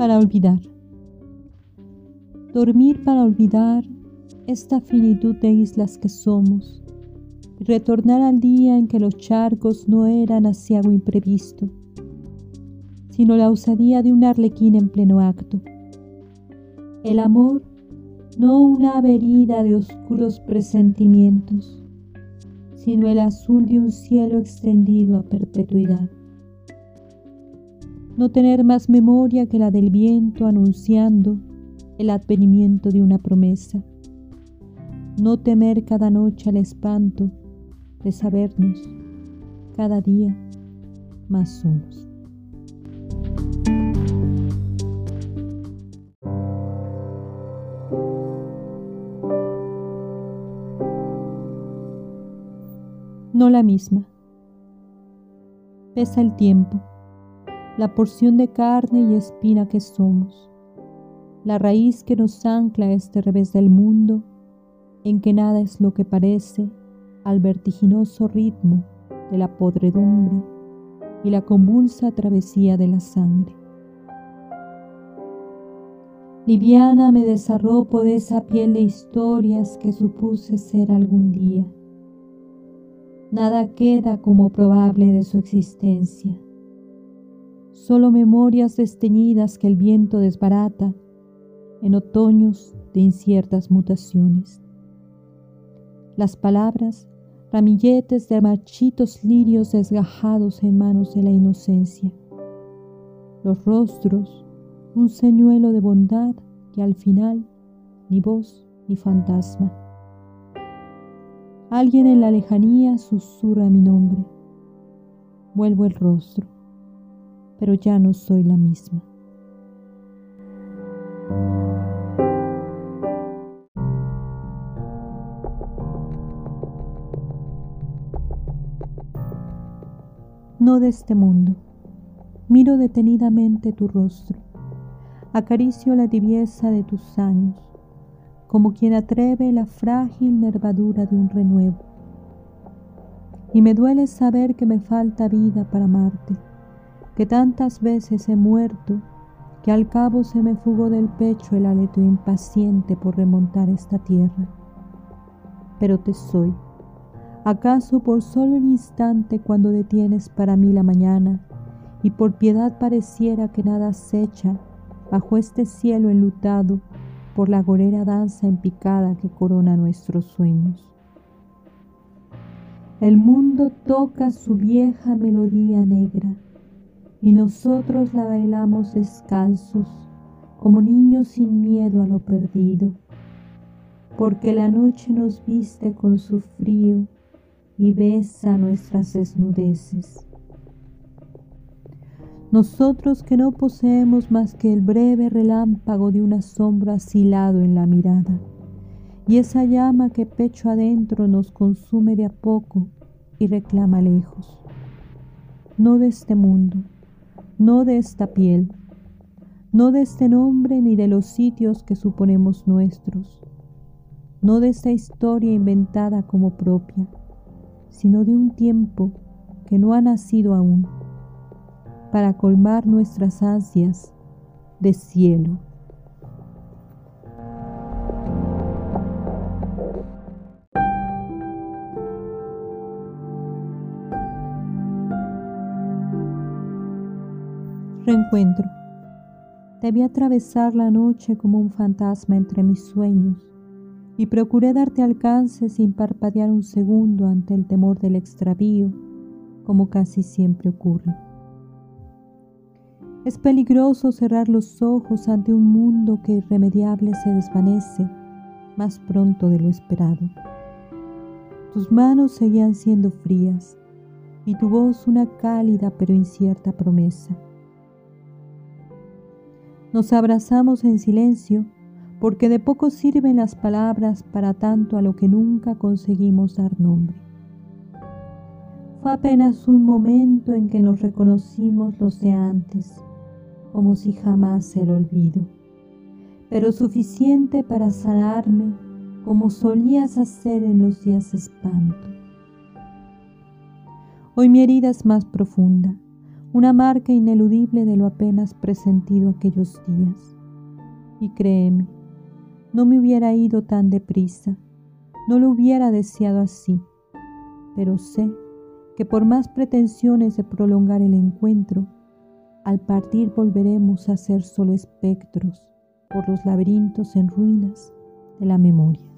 para olvidar. Dormir para olvidar esta finitud de islas que somos y retornar al día en que los charcos no eran algo imprevisto, sino la osadía de un arlequín en pleno acto. El amor, no una avenida de oscuros presentimientos, sino el azul de un cielo extendido a perpetuidad no tener más memoria que la del viento anunciando el advenimiento de una promesa, no temer cada noche al espanto de sabernos cada día más solos. No la misma. Pesa el tiempo la porción de carne y espina que somos, la raíz que nos ancla a este revés del mundo, en que nada es lo que parece al vertiginoso ritmo de la podredumbre y la convulsa travesía de la sangre. Liviana me desarropo de esa piel de historias que supuse ser algún día. Nada queda como probable de su existencia solo memorias desteñidas que el viento desbarata en otoños de inciertas mutaciones. Las palabras, ramilletes de marchitos lirios desgajados en manos de la inocencia. Los rostros, un señuelo de bondad que al final ni voz ni fantasma. Alguien en la lejanía susurra mi nombre. Vuelvo el rostro pero ya no soy la misma. No de este mundo. Miro detenidamente tu rostro. Acaricio la tibieza de tus años, como quien atreve la frágil nervadura de un renuevo. Y me duele saber que me falta vida para amarte que tantas veces he muerto, que al cabo se me fugó del pecho el aleteo impaciente por remontar esta tierra. Pero te soy, acaso por solo un instante cuando detienes para mí la mañana, y por piedad pareciera que nada acecha bajo este cielo enlutado por la gorera danza en picada que corona nuestros sueños. El mundo toca su vieja melodía negra, y nosotros la bailamos descalzos, como niños sin miedo a lo perdido, porque la noche nos viste con su frío y besa nuestras desnudeces. Nosotros que no poseemos más que el breve relámpago de una sombra asilado en la mirada, y esa llama que pecho adentro nos consume de a poco y reclama lejos, no de este mundo, no de esta piel, no de este nombre ni de los sitios que suponemos nuestros, no de esta historia inventada como propia, sino de un tiempo que no ha nacido aún, para colmar nuestras ansias de cielo. Reencuentro. Debí atravesar la noche como un fantasma entre mis sueños y procuré darte alcance sin parpadear un segundo ante el temor del extravío, como casi siempre ocurre. Es peligroso cerrar los ojos ante un mundo que irremediable se desvanece más pronto de lo esperado. Tus manos seguían siendo frías y tu voz una cálida pero incierta promesa. Nos abrazamos en silencio porque de poco sirven las palabras para tanto a lo que nunca conseguimos dar nombre. Fue apenas un momento en que nos reconocimos los de antes, como si jamás el olvido, pero suficiente para sanarme como solías hacer en los días de espanto. Hoy mi herida es más profunda, una marca ineludible de lo apenas presentido aquellos días. Y créeme, no me hubiera ido tan deprisa, no lo hubiera deseado así, pero sé que por más pretensiones de prolongar el encuentro, al partir volveremos a ser solo espectros por los laberintos en ruinas de la memoria.